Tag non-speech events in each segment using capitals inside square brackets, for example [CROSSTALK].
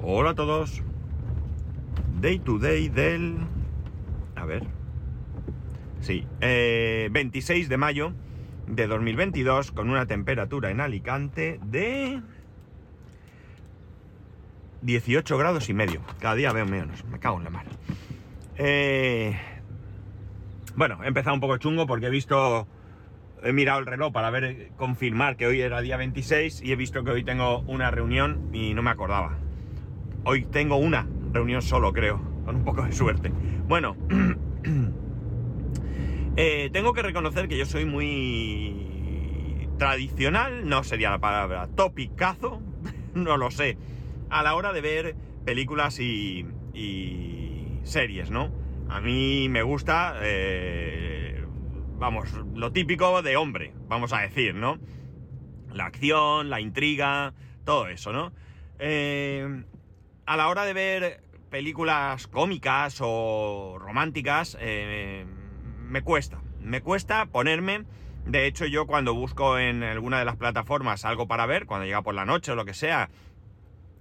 Hola a todos. Day to day del... A ver. Sí, eh, 26 de mayo de 2022 con una temperatura en Alicante de 18 grados y medio. Cada día veo menos. Me cago en la mar. Eh, bueno, he empezado un poco chungo porque he visto... He mirado el reloj para ver, confirmar que hoy era día 26 y he visto que hoy tengo una reunión y no me acordaba. Hoy tengo una reunión solo, creo, con un poco de suerte. Bueno, [CLEARS THROAT] eh, tengo que reconocer que yo soy muy tradicional, no sería la palabra, topicazo, [LAUGHS] no lo sé, a la hora de ver películas y, y series, ¿no? A mí me gusta, eh, vamos, lo típico de hombre, vamos a decir, ¿no? La acción, la intriga, todo eso, ¿no? Eh, a la hora de ver películas cómicas o románticas, eh, me cuesta. Me cuesta ponerme. De hecho, yo cuando busco en alguna de las plataformas algo para ver, cuando llega por la noche o lo que sea,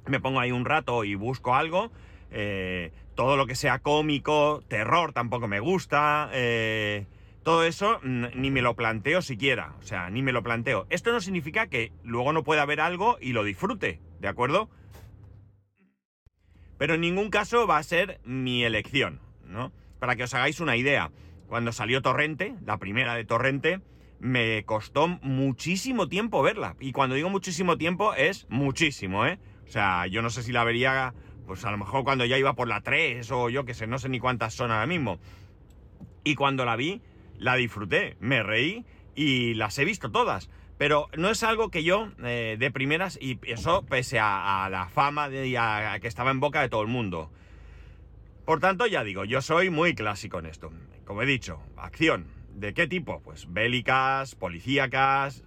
me pongo ahí un rato y busco algo. Eh, todo lo que sea cómico, terror tampoco me gusta. Eh, todo eso ni me lo planteo siquiera. O sea, ni me lo planteo. Esto no significa que luego no pueda ver algo y lo disfrute, ¿de acuerdo? Pero en ningún caso va a ser mi elección, ¿no? Para que os hagáis una idea, cuando salió Torrente, la primera de Torrente, me costó muchísimo tiempo verla. Y cuando digo muchísimo tiempo es muchísimo, ¿eh? O sea, yo no sé si la vería, pues a lo mejor cuando ya iba por la 3 o yo que sé, no sé ni cuántas son ahora mismo. Y cuando la vi, la disfruté, me reí y las he visto todas. Pero no es algo que yo eh, de primeras, y eso pese a, la fama de, y a, que estaba en boca de todo el mundo. Por tanto, ya digo, yo soy muy clásico en esto. Como he dicho, acción. ¿De qué tipo? Pues bélicas, policíacas,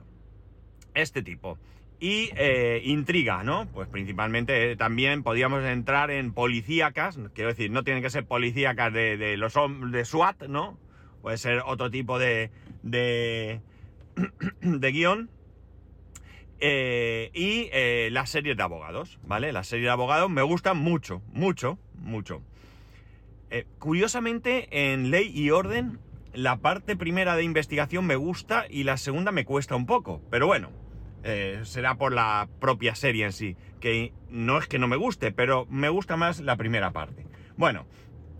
este tipo. Y eh, intriga, ¿no? Pues principalmente eh, también podríamos entrar en policíacas, quiero decir, no tienen que ser policíacas de, de los de SWAT, ¿no? Puede ser otro tipo de, de, de guion. Eh, y eh, las series de abogados, ¿vale? Las series de abogados me gustan mucho, mucho, mucho. Eh, curiosamente, en Ley y Orden, la parte primera de investigación me gusta y la segunda me cuesta un poco. Pero bueno, eh, será por la propia serie en sí, que no es que no me guste, pero me gusta más la primera parte. Bueno,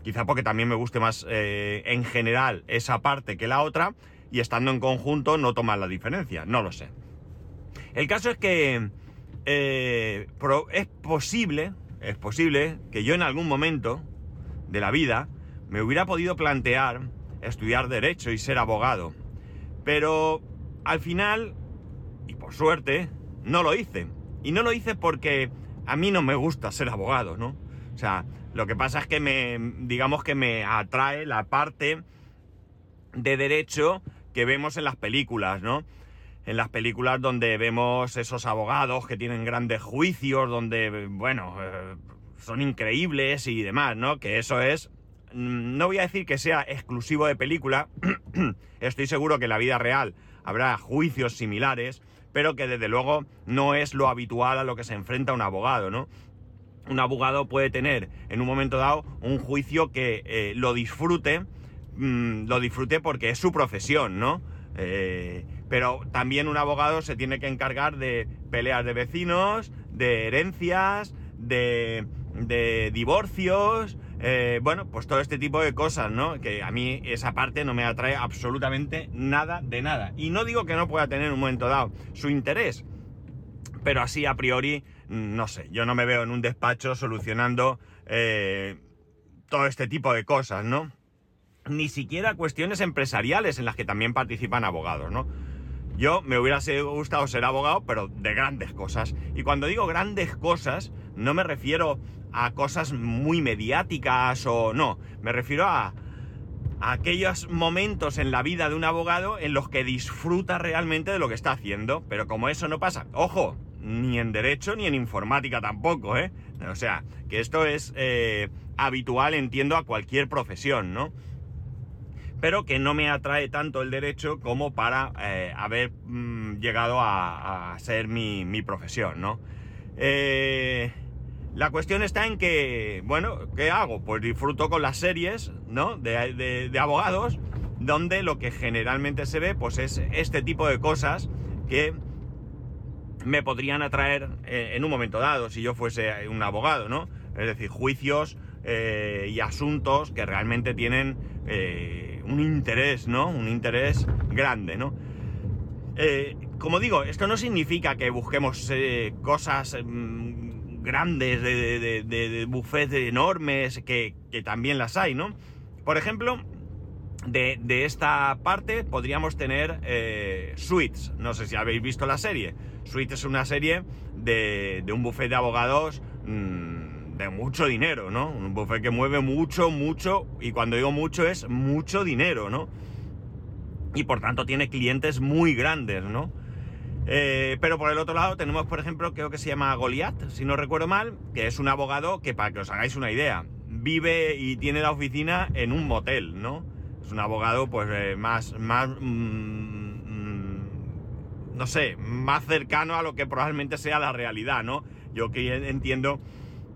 quizá porque también me guste más en general esa parte que la otra, y estando en conjunto no toma la diferencia, no lo sé. El caso es que eh, es posible, es posible que yo en algún momento de la vida me hubiera podido plantear estudiar derecho y ser abogado, pero al final, y por suerte, no lo hice. Y no lo hice porque a mí no me gusta ser abogado, ¿no? O sea, lo que pasa es que me, digamos que me atrae la parte de derecho que vemos en las películas, ¿no? En las películas donde vemos esos abogados que tienen grandes juicios, donde, bueno, eh, son increíbles y demás, ¿no? Que eso es... mm, No voy a decir que sea exclusivo de película, [CLEARS THROAT] estoy seguro que en la vida real habrá juicios similares, pero que desde luego no es lo habitual a lo que se enfrenta un abogado, ¿no? Un abogado puede tener en un momento dado un juicio que eh, lo disfrute, mm, lo disfrute porque es su profesión, ¿no? Eh, pero también un abogado se tiene que encargar de peleas de vecinos, de herencias, de, divorcios, eh, bueno, pues todo este tipo de cosas, ¿no? Que a mí esa parte no me atrae absolutamente nada de nada. Y no digo que no pueda tener en un momento dado su interés, pero así a priori, mm, no sé, yo no me veo en un despacho solucionando eh, todo este tipo de cosas, ¿no? Ni siquiera cuestiones empresariales en las que también participan abogados, ¿no? Yo me hubiera gustado ser abogado, pero de grandes cosas. Y cuando digo grandes cosas, no me refiero a cosas muy mediáticas o no, me refiero a, a aquellos momentos en la vida de un abogado en los que disfruta realmente de lo que está haciendo. Pero como eso no pasa, ojo, ni en derecho ni en informática tampoco, ¿eh? O sea, que esto es eh, habitual, entiendo, a cualquier profesión, ¿no? Pero que no me atrae tanto el derecho como para eh, haber mm, llegado a, ser mi, profesión, ¿no? Eh, La cuestión está en que, bueno, ¿qué hago? Pues disfruto con las series, ¿no? De, de, abogados, donde lo que generalmente se ve, pues es este tipo de cosas que me podrían atraer eh, en un momento dado si yo fuese un abogado, ¿no? Es decir, juicios eh, y asuntos que realmente tienen eh, un interés, ¿no? Un interés grande, ¿no? como digo, esto no significa que busquemos cosas mm, grandes de, de, buffets enormes, que, también las hay, ¿no? Por ejemplo, de, esta parte podríamos tener eh, Suites. No sé si habéis visto la serie. Suites es una serie de, un buffet de abogados mm, de mucho dinero, ¿no? Un buffet que mueve mucho, mucho, y cuando digo mucho es mucho dinero, ¿no? Y por tanto tiene clientes muy grandes, ¿no? Eh, pero por el otro lado tenemos, por ejemplo, creo que se llama Goliath, si no recuerdo mal, que es un abogado que, para que os hagáis una idea, vive y tiene la oficina en un motel, ¿no? un abogado pues eh, más, más mm, mm, no sé, más cercano a lo que probablemente sea la realidad, ¿no? Yo que entiendo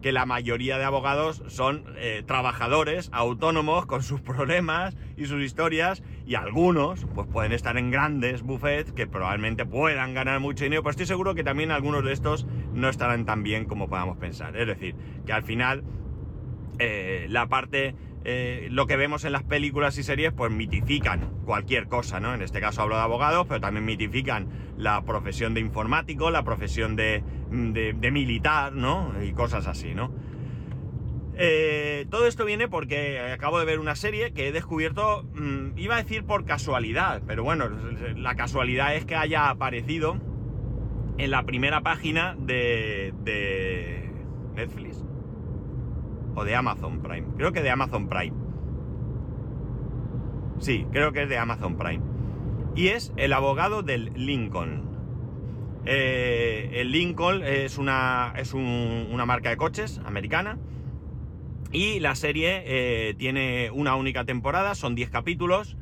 que la mayoría de abogados son eh, trabajadores autónomos con sus problemas y sus historias y algunos pues pueden estar en grandes buffets que probablemente puedan ganar mucho dinero, pero estoy seguro que también algunos de estos no estarán tan bien como podamos pensar. Es decir, que al final eh, la parte eh, lo que vemos en las películas y series, pues mitifican cualquier cosa, ¿no? En este caso hablo de abogados, pero también mitifican la profesión de informático, la profesión de, militar, ¿no? Y cosas así, ¿no? Eh, todo esto viene porque acabo de ver una serie que he descubierto, mm, iba a decir por casualidad, pero bueno, la casualidad es que haya aparecido en la primera página de, de Netflix o de Amazon Prime. Creo que de Amazon Prime. Sí, creo que es de Amazon Prime. Y es el abogado del Lincoln. Eh, el Lincoln es, una, es una marca de coches americana. Y la serie eh, tiene una única temporada, son 10 capítulos.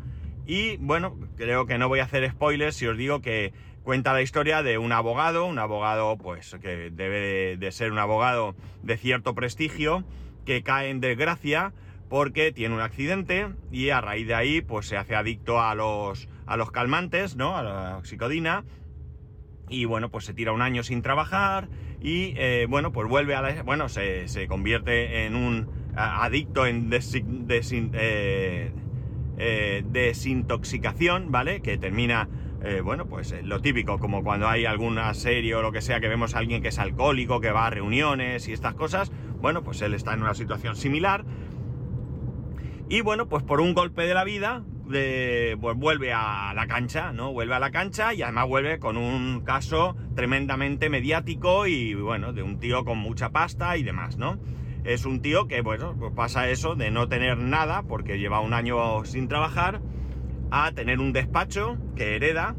Y bueno, creo que no voy a hacer spoilers si os digo que cuenta la historia de un abogado, un abogado pues que debe de ser un abogado de cierto prestigio, que cae en desgracia porque tiene un accidente y a raíz de ahí pues se hace adicto a los, a los calmantes, ¿no? A la oxicodina y bueno, pues se tira un año sin trabajar y eh, bueno, pues vuelve a la... bueno, se, convierte en un adicto en eh, eh, desintoxicación, ¿vale? Que termina, bueno, pues lo típico, como cuando hay alguna serie o lo que sea que vemos a alguien que es alcohólico, que va a reuniones y estas cosas, bueno, pues él está en una situación similar. Y bueno, pues por un golpe de la vida, pues vuelve a la cancha, ¿no? Vuelve a la cancha y además vuelve con un caso tremendamente mediático y bueno, de un tío con mucha pasta y demás, ¿no? Es un tío que, bueno, pues pasa eso de no tener nada porque lleva un año sin trabajar, a tener un despacho que hereda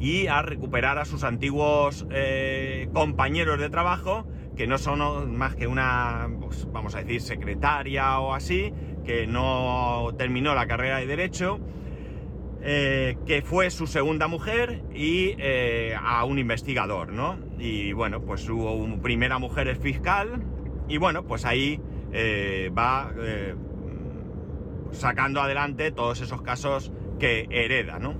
y a recuperar a sus antiguos eh, compañeros de trabajo que no son más que una, pues, vamos a decir, secretaria o así, que no terminó la carrera de Derecho, eh, que fue su segunda mujer y eh, a un investigador, ¿no? Y bueno, pues su primera mujer es fiscal y bueno, pues ahí va sacando adelante todos esos casos que hereda, ¿no?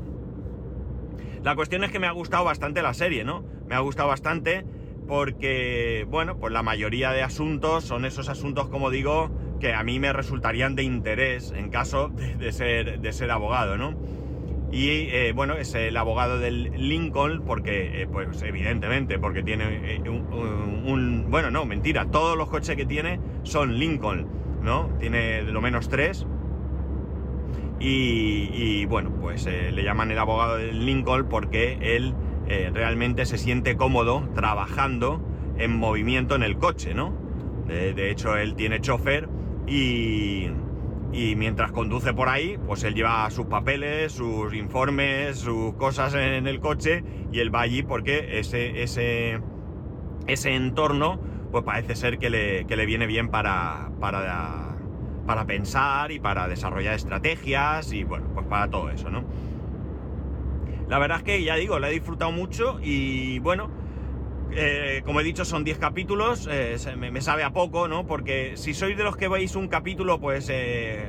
La cuestión es que me ha gustado bastante la serie, ¿no? Me ha gustado bastante porque, bueno, pues la mayoría de asuntos son esos asuntos, como digo, que a mí me resultarían de interés en caso de, ser, de ser abogado, ¿no? Y eh, bueno, es el abogado del Lincoln, porque, eh, pues evidentemente, porque tiene eh, un, Bueno, no, mentira, todos los coches que tiene son Lincoln, ¿no? Tiene lo menos tres. Y, bueno, pues le llaman el abogado del Lincoln porque él eh, realmente se siente cómodo trabajando en movimiento en el coche, ¿no? De, hecho, él tiene chofer y, y, mientras conduce por ahí, pues él lleva sus papeles, sus informes, sus cosas en el coche y él va allí porque ese, ese, ese entorno, pues parece ser que le, que le viene bien para, para, para pensar y para desarrollar estrategias y bueno, pues para todo eso, ¿no? La verdad es que ya digo, la he disfrutado mucho y bueno, Eh, como he dicho, son 10 capítulos, eh, me, sabe a poco, ¿no? Porque si sois de los que veis un capítulo, pues eh,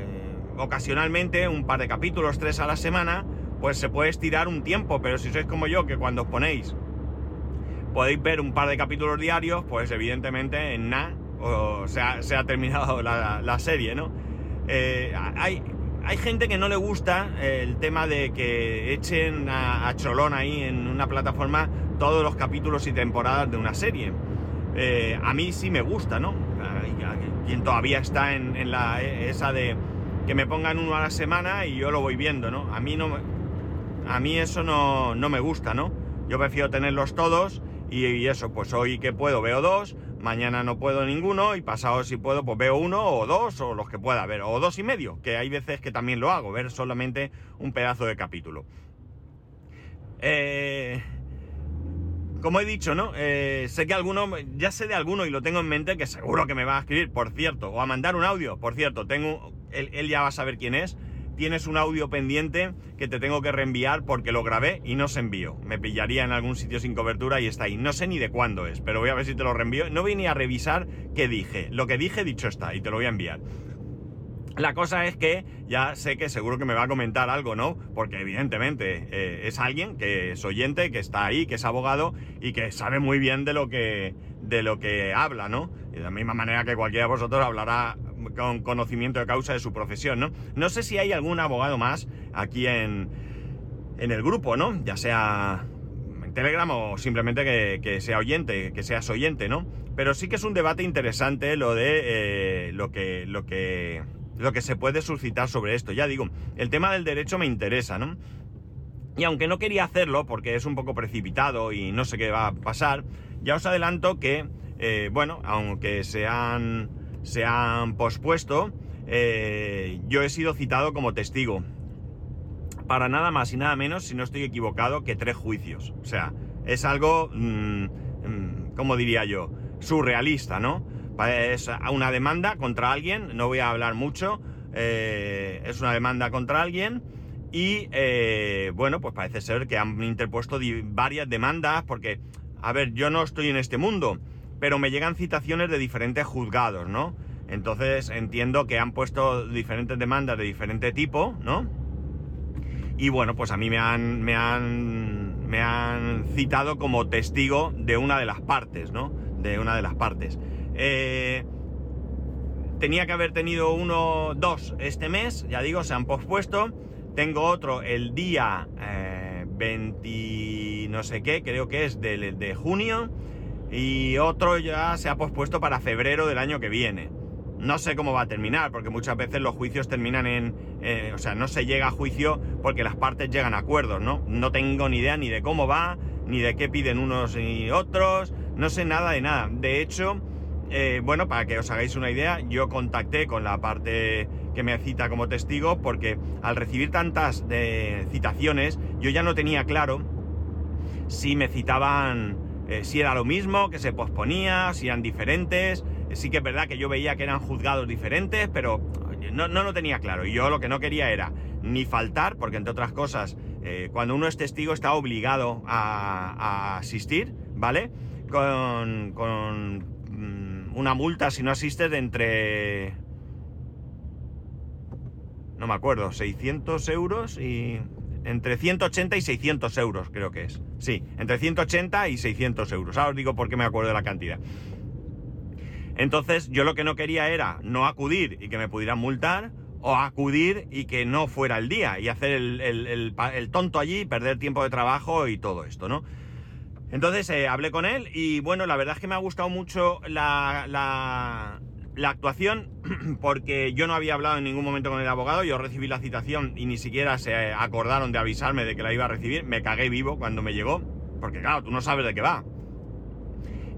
ocasionalmente, un par de capítulos, tres a la semana, pues se puede estirar un tiempo, pero si sois como yo, que cuando os ponéis podéis ver un par de capítulos diarios, pues evidentemente en nada o se ha, se ha terminado la, la, serie, ¿no? hay, hay gente que no le gusta el tema de que echen a, Cholón ahí en una plataforma todos los capítulos y temporadas de una serie. Eh, a mí sí me gusta, ¿no? Quien todavía está en, la esa de que me pongan uno a la semana y yo lo voy viendo, ¿no? A mí no a mí eso no, no me gusta, ¿no? Yo prefiero tenerlos todos y, eso, pues hoy que puedo veo dos, mañana no puedo ninguno y pasado si puedo pues veo uno o dos o los que pueda ver, o dos y medio, que hay veces que también lo hago, ver solamente un pedazo de capítulo. Eh, como he dicho, ¿no? Eh, sé que alguno, ya sé de alguno y lo tengo en mente que seguro que me va a escribir, por cierto, o a mandar un audio, por cierto, tengo, él, ya va a saber quién es. Tienes un audio pendiente que te tengo que reenviar porque lo grabé y no se envió. Me pillaría en algún sitio sin cobertura y está ahí. No sé ni de cuándo es, pero voy a ver si te lo reenvío. No ni a revisar qué dije. Lo que dije, dicho está, y te lo voy a enviar. La cosa es que ya sé que seguro que me va a comentar algo, ¿no? Porque evidentemente eh, es alguien que es oyente, que está ahí, que es abogado y que sabe muy bien de lo que, de lo que habla, ¿no? Y de la misma manera que cualquiera de vosotros hablará con conocimiento de causa de su profesión, ¿no? No sé si hay algún abogado más aquí en, en el grupo, ¿no? Ya sea en Telegram o simplemente que, sea oyente, que seas oyente, ¿no? Pero sí que es un debate interesante lo de eh, lo que... Lo que lo que se puede suscitar sobre esto. Ya digo, el tema del derecho me interesa, ¿no? Y aunque no quería hacerlo porque es un poco precipitado y no sé qué va a pasar, ya os adelanto que, eh, bueno, aunque se han, se han pospuesto, eh, yo he sido citado como testigo. Para nada más y nada menos, si no estoy equivocado, que tres juicios. O sea, es algo, mm, mm, como diría yo, surrealista, ¿no? Es una demanda contra alguien, no voy a hablar mucho, eh, es una demanda contra alguien y eh, bueno, pues parece ser que han interpuesto varias demandas porque, a ver, yo no estoy en este mundo, pero me llegan citaciones de diferentes juzgados, ¿no? Entonces entiendo que han puesto diferentes demandas de diferente tipo, ¿no? Y bueno, pues a mí me han, me han, me han citado como testigo de una de las partes, ¿no? De una de las partes. Eh, tenía que haber tenido uno, dos este mes, ya digo, se han pospuesto. Tengo otro el día 20, eh, no sé qué, creo que es de, de, junio. Y otro ya se ha pospuesto para febrero del año que viene. No sé cómo va a terminar, porque muchas veces los juicios terminan en... Eh, o sea, no se llega a juicio porque las partes llegan a acuerdos, ¿no? No tengo ni idea ni de cómo va, ni de qué piden unos y otros. No sé nada de nada. De hecho, eh, bueno, para que os hagáis una idea, yo contacté con la parte que me cita como testigo porque al recibir tantas eh, citaciones yo ya no tenía claro si me citaban, eh, si era lo mismo, que se posponía, si eran diferentes. Sí que es verdad que yo veía que eran juzgados diferentes, pero no, no lo tenía claro. Y yo lo que no quería era ni faltar, porque entre otras cosas, cuando uno es testigo está obligado a, asistir, ¿vale? con una multa si no asistes de entre... No me acuerdo, 600 euros y... Entre 180 y 600 euros creo que es. Sí, entre 180 y 600 euros. Ahora os digo por qué me acuerdo de la cantidad. Entonces yo lo que no quería era no acudir y que me pudieran multar o acudir y que no fuera el día y hacer el, el tonto allí, perder tiempo de trabajo y todo esto, ¿no? Entonces eh, hablé con él y bueno, la verdad es que me ha gustado mucho la, la, actuación [CLEARS THROAT] porque yo no había hablado en ningún momento con el abogado, yo recibí la citación y ni siquiera se acordaron de avisarme de que la iba a recibir, me cagué vivo cuando me llegó, porque claro, tú no sabes de qué va.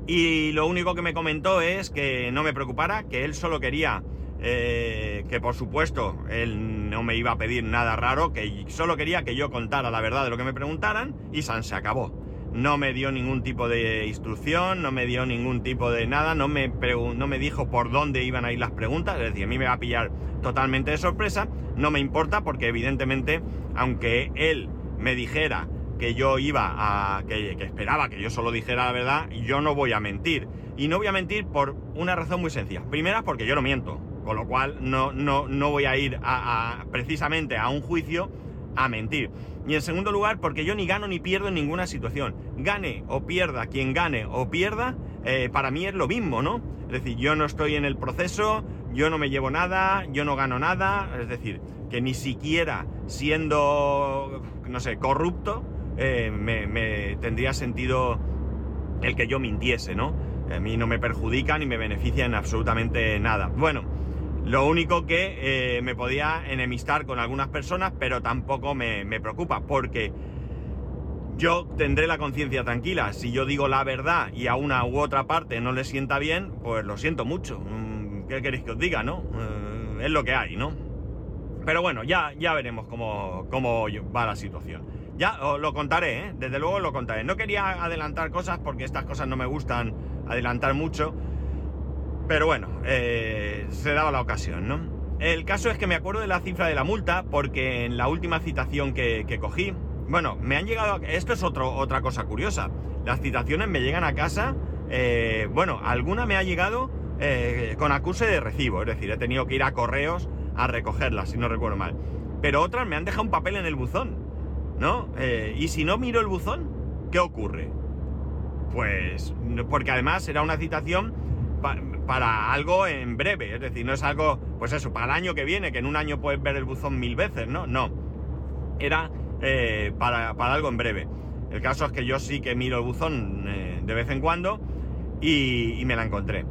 Y lo único que me comentó es que no me preocupara, que él solo quería eh, que por supuesto él no me iba a pedir nada raro, que solo quería que yo contara la verdad de lo que me preguntaran y San se acabó no me dio ningún tipo de instrucción, no me dio ningún tipo de nada, no me, no me dijo por dónde iban a ir las preguntas, es decir, a mí me va a pillar totalmente de sorpresa, no me importa porque evidentemente, aunque él me dijera que yo iba a. Que, que, esperaba que yo solo dijera la verdad, yo no voy a mentir. Y no voy a mentir por una razón muy sencilla. Primera, porque yo no miento. Con lo cual no, no, no voy a ir a, precisamente a un juicio a mentir. Y en segundo lugar, porque yo ni gano ni pierdo en ninguna situación. Gane o pierda quien gane o pierda, eh, para mí es lo mismo, ¿no? Es decir, yo no estoy en el proceso, yo no me llevo nada, yo no gano nada, es decir, que ni siquiera siendo, no sé, corrupto, eh, me, me, tendría sentido el que yo mintiese, ¿no? A mí no me perjudica ni me beneficia en absolutamente nada. Bueno, lo único que eh, me podía enemistar con algunas personas, pero tampoco me, me preocupa, porque yo tendré la conciencia tranquila. Si yo digo la verdad y a una u otra parte no le sienta bien, pues lo siento mucho. Mm, ¿Qué queréis que os diga, no? Eh, es lo que hay, ¿no? Pero bueno, ya, ya veremos cómo, cómo va la situación. Ya os lo contaré, ¿eh? Desde luego lo contaré. No quería adelantar cosas porque estas cosas no me gustan adelantar mucho. Pero bueno, eh, se daba la ocasión, ¿no? El caso es que me acuerdo de la cifra de la multa porque en la última citación que, cogí, bueno, me han llegado, esto es otra cosa curiosa, las citaciones me llegan a casa, eh, bueno, alguna me ha llegado eh, con acuse de recibo, es decir, he tenido que ir a correos a recogerlas, si no recuerdo mal. Pero otras me han dejado un papel en el buzón, ¿no? Y si no miro el buzón, ¿qué ocurre? Pues, porque además era una citación para algo en breve, es decir, no es algo, pues eso, para el año que viene, que en un año puedes ver el buzón mil veces, ¿no? No, era eh, para, para, algo en breve. El caso es que yo sí que miro el buzón eh, de vez en cuando y, y me la encontré.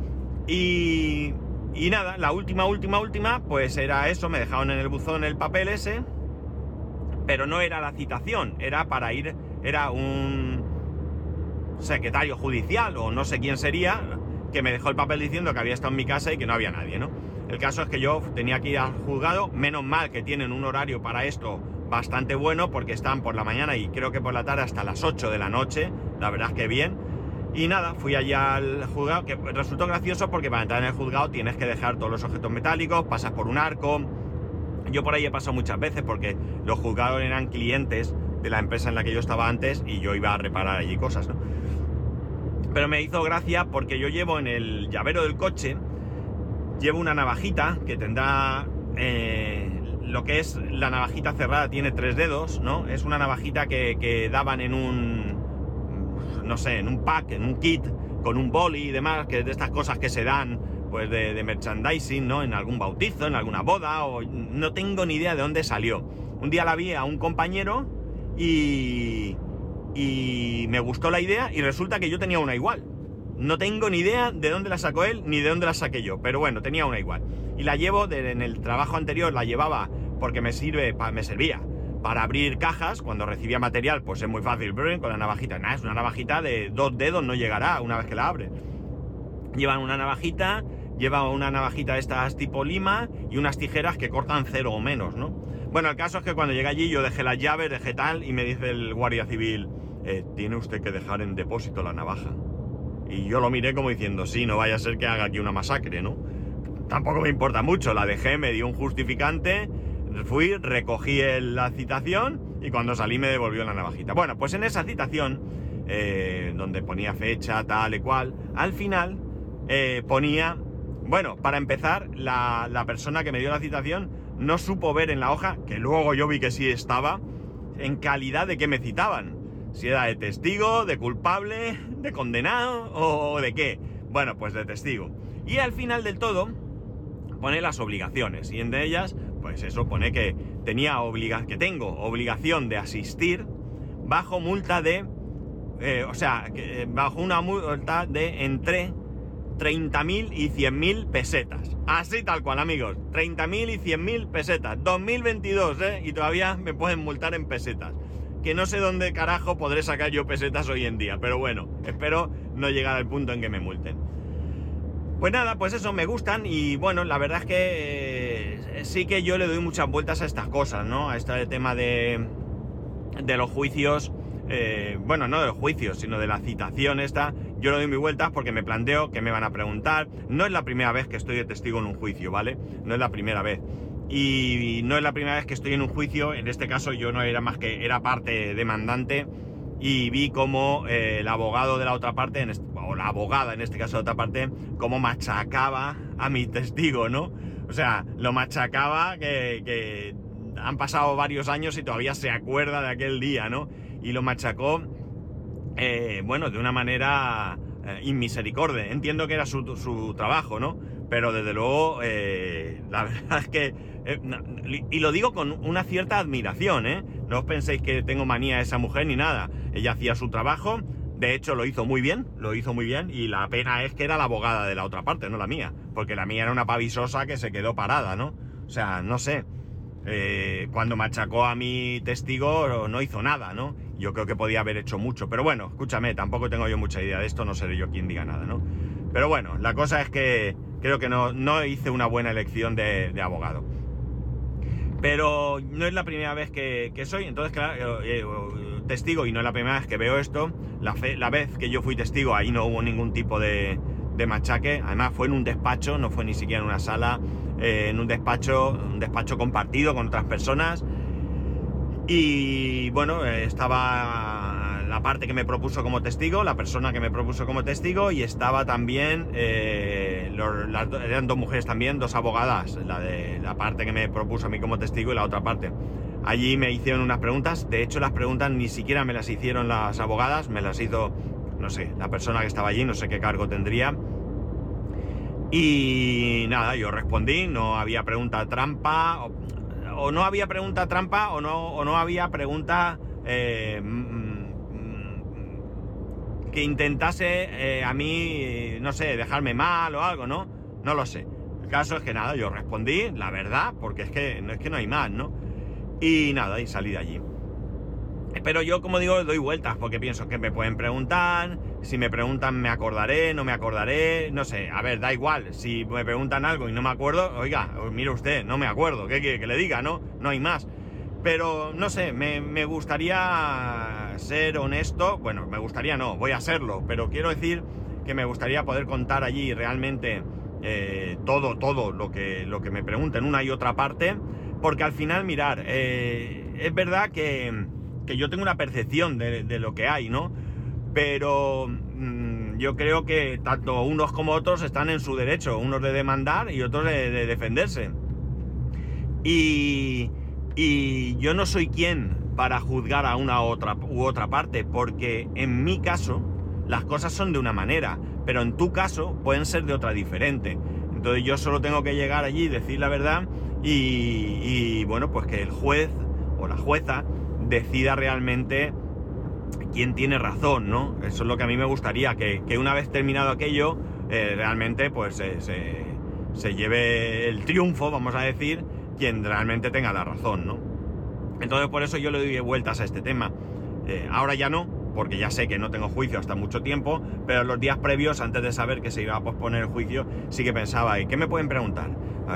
Y, y, nada, la última, última, última, pues era eso, me dejaron en el buzón el papel ese, pero no era la citación, era para ir, era un secretario judicial o no sé quién sería, que me dejó el papel diciendo que había estado en mi casa y que no había nadie, ¿no? El caso es que yo tenía que ir al juzgado, menos mal que tienen un horario para esto bastante bueno porque están por la mañana y creo que por la tarde hasta las 8 de la noche, la verdad es que bien. Y nada, fui allá al juzgado, que resultó gracioso porque para entrar en el juzgado tienes que dejar todos los objetos metálicos, pasas por un arco. Yo por ahí he pasado muchas veces porque los juzgados eran clientes de la empresa en la que yo estaba antes y yo iba a reparar allí cosas, ¿no? Pero me hizo gracia porque yo llevo en el llavero del coche, llevo una navajita que tendrá... Eh, lo que es la navajita cerrada tiene tres dedos, ¿no? Es una navajita que, daban en un, no sé, en un pack, en un kit, con un boli y demás, que es de estas cosas que se dan, pues de, de, merchandising, ¿no? En algún bautizo, en alguna boda, o no tengo ni idea de dónde salió. Un día la vi a un compañero y, y me gustó la idea y resulta que yo tenía una igual. No tengo ni idea de dónde la sacó él ni de dónde la saqué yo, pero bueno, tenía una igual. Y la llevo, de, en el trabajo anterior la llevaba porque me sirve, me servía para abrir cajas, cuando recibía material, pues es muy fácil, con la navajita. Nada, es una navajita de dos dedos, no llegará una vez que la abre. Llevan una navajita, lleva una navajita de estas tipo lima y unas tijeras que cortan cero o menos, ¿no? Bueno, el caso es que cuando llegué allí yo dejé las llaves, dejé tal, y me dice el guardia civil, eh, tiene usted que dejar en depósito la navaja. Y yo lo miré como diciendo, sí, no vaya a ser que haga aquí una masacre, ¿no? Tampoco me importa mucho, la dejé, me dio un justificante, fui, recogí la citación y cuando salí me devolvió la navajita. Bueno, pues en esa citación, eh, donde ponía fecha, tal y cual, al final eh, ponía, bueno, para empezar, la, la persona que me dio la citación no supo ver en la hoja, que luego yo vi que sí estaba, en calidad de que me citaban. Si era de testigo, de culpable, de condenado o de qué. Bueno, pues de testigo. Y al final del todo pone las obligaciones. Y entre ellas, pues eso pone que tenía obliga que tengo obligación de asistir bajo multa de. Eh, o sea, que, bajo una multa de entre 30.000 y 100.000 pesetas. Así tal cual, amigos. 30.000 y 100.000 pesetas. 2022, ¿eh? Y todavía me pueden multar en pesetas. Que no sé dónde carajo podré sacar yo pesetas hoy en día. Pero bueno, espero no llegar al punto en que me multen. Pues nada, pues eso, me gustan y bueno, la verdad es que eh, sí que yo le doy muchas vueltas a estas cosas, ¿no? A este tema de, de los juicios eh, bueno, no de los juicios, sino de la citación esta, yo le doy mis vueltas porque me planteo que me van a preguntar. No es la primera vez que estoy de testigo en un juicio, ¿vale? No es la primera vez. y no es la primera vez que estoy en un juicio, en este caso yo no era más que, era parte demandante y vi como eh, el abogado de la otra parte, o la abogada en este caso de otra parte, como machacaba a mi testigo, ¿no? O sea, lo machacaba que, han pasado varios años y todavía se acuerda de aquel día, ¿no? Y lo machacó, eh, bueno, de una manera eh, inmisericordia. Entiendo que era su, su, trabajo, ¿no? Pero desde luego, la [LAUGHS] verdad es que eh, y lo digo con una cierta admiración, ¿eh? No os penséis que tengo manía a esa mujer ni nada. Ella hacía su trabajo, de hecho lo hizo muy bien, lo hizo muy bien, y la pena es que era la abogada de la otra parte, no la mía. Porque la mía era una pavisosa que se quedó parada, ¿no? O sea, no sé. Eh, cuando machacó a mi testigo no hizo nada, ¿no? Yo creo que podía haber hecho mucho. Pero bueno, escúchame, tampoco tengo yo mucha idea de esto, no seré yo quien diga nada, ¿no? Pero bueno, la cosa es que creo que no, no hice una buena elección de abogado. Pero no es la primera vez que, soy, entonces, claro, eh, eh, testigo y no es la primera vez que veo esto. La, la vez que yo fui testigo, ahí no hubo ningún tipo de, machaque. Además, fue en un despacho, no fue ni siquiera en una sala, eh, en un despacho, un despacho compartido con otras personas. Y bueno, estaba la parte que me propuso como testigo, la persona que me propuso como testigo, y estaba también, eh, eran dos mujeres también, dos abogadas, la de la parte que me propuso a mí como testigo y la otra parte. Allí me hicieron unas preguntas, de hecho las preguntas ni siquiera me las hicieron las abogadas, me las hizo, no sé, la persona que estaba allí, no sé qué cargo tendría. Y nada, yo respondí, no había pregunta trampa, o, no había pregunta trampa, o no, o no había pregunta... Eh, que intentase eh, a mí, no sé, dejarme mal o algo, ¿no? No lo sé. El caso es que nada, yo respondí la verdad, porque es que no es que no hay más, ¿no? Y nada, y salí de allí. Pero yo, como digo, doy vueltas porque pienso que me pueden preguntar, si me preguntan me acordaré, no me acordaré, no sé, a ver, da igual, si me preguntan algo y no me acuerdo, oiga, mire usted, no me acuerdo, ¿qué quiere que le diga, no? No hay más. Pero, no sé, me, me gustaría ser honesto, bueno, me gustaría no, voy a serlo, pero quiero decir que me gustaría poder contar allí realmente eh, todo, todo lo que, lo que me pregunten una y otra parte, porque al final, mirar, eh, es verdad que, que, yo tengo una percepción de, lo que hay, ¿no? Pero mm, yo creo que tanto unos como otros están en su derecho, unos de demandar y otros de, de defenderse. Y, y yo no soy quien para juzgar a una otra, u otra parte, porque en mi caso las cosas son de una manera, pero en tu caso pueden ser de otra diferente. Entonces yo solo tengo que llegar allí y decir la verdad y, bueno, pues que el juez o la jueza decida realmente quién tiene razón, ¿no? Eso es lo que a mí me gustaría, que, una vez terminado aquello, eh, realmente pues se, lleve el triunfo, vamos a decir, quien realmente tenga la razón, ¿no? Entonces por eso yo le doy vueltas a este tema. Eh, ahora ya no, porque ya sé que no tengo juicio hasta mucho tiempo, pero los días previos, antes de saber que se iba a posponer el juicio, sí que pensaba, ¿y qué me pueden preguntar?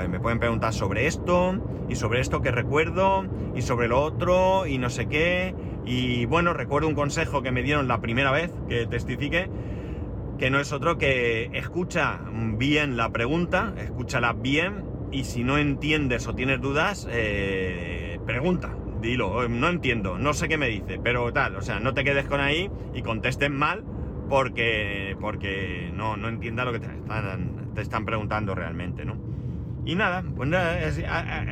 Me pueden preguntar sobre esto, y sobre esto que recuerdo, y sobre lo otro, y no sé qué. Y bueno, recuerdo un consejo que me dieron la primera vez que testifique, que no es otro que escucha bien la pregunta, escúchala bien, y si no entiendes o tienes dudas, eh, pregunta, dilo, no entiendo, no sé qué me dice, pero tal, o sea, no te quedes con ahí y contesten mal porque, porque no, no entienda lo que te están, te están preguntando realmente, ¿no? Y nada, pues nada,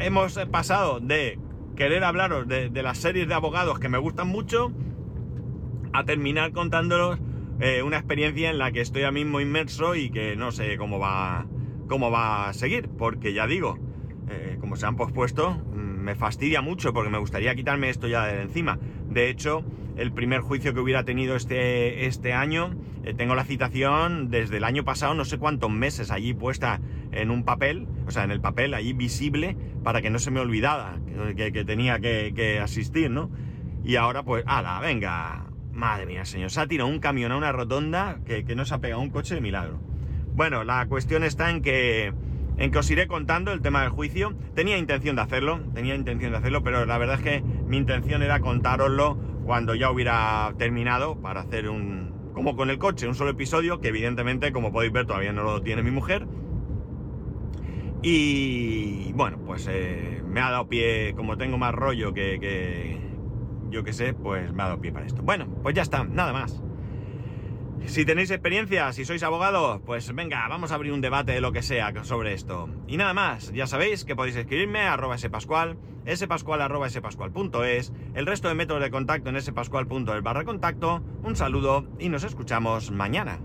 hemos pasado de querer hablaros de, las series de abogados que me gustan mucho a terminar contándolos eh, una experiencia en la que estoy ahora mismo inmerso y que no sé cómo va, cómo va a seguir, porque ya digo, eh, como se han pospuesto, me fastidia mucho porque me gustaría quitarme esto ya de encima. De hecho, el primer juicio que hubiera tenido este, este año, eh, tengo la citación desde el año pasado, no sé cuántos meses allí puesta en un papel, o sea, en el papel allí visible, para que no se me olvidara que, tenía que, asistir, ¿no? Y ahora pues, ala, venga, madre mía, señor, se ha tirado un camión a una rotonda que, que no se ha pegado un coche de milagro. Bueno, la cuestión está en que en que os iré contando el tema del juicio. Tenía intención de hacerlo, tenía intención de hacerlo, pero la verdad es que mi intención era contároslo cuando ya hubiera terminado para hacer un, como con el coche, un solo episodio, que evidentemente, como podéis ver, todavía no lo tiene mi mujer. Y bueno, pues eh, me ha dado pie, como tengo más rollo que, yo que sé, pues me ha dado pie para esto. Bueno, pues ya está, nada más. Si tenéis experiencia, si sois abogados, pues venga, vamos a abrir un debate de lo que sea sobre esto. Y nada más, ya sabéis que podéis escribirme a arroba spascual, spascual arroba spascual.es, el resto de métodos de contacto en spascual.es barra contacto. Un saludo y nos escuchamos mañana.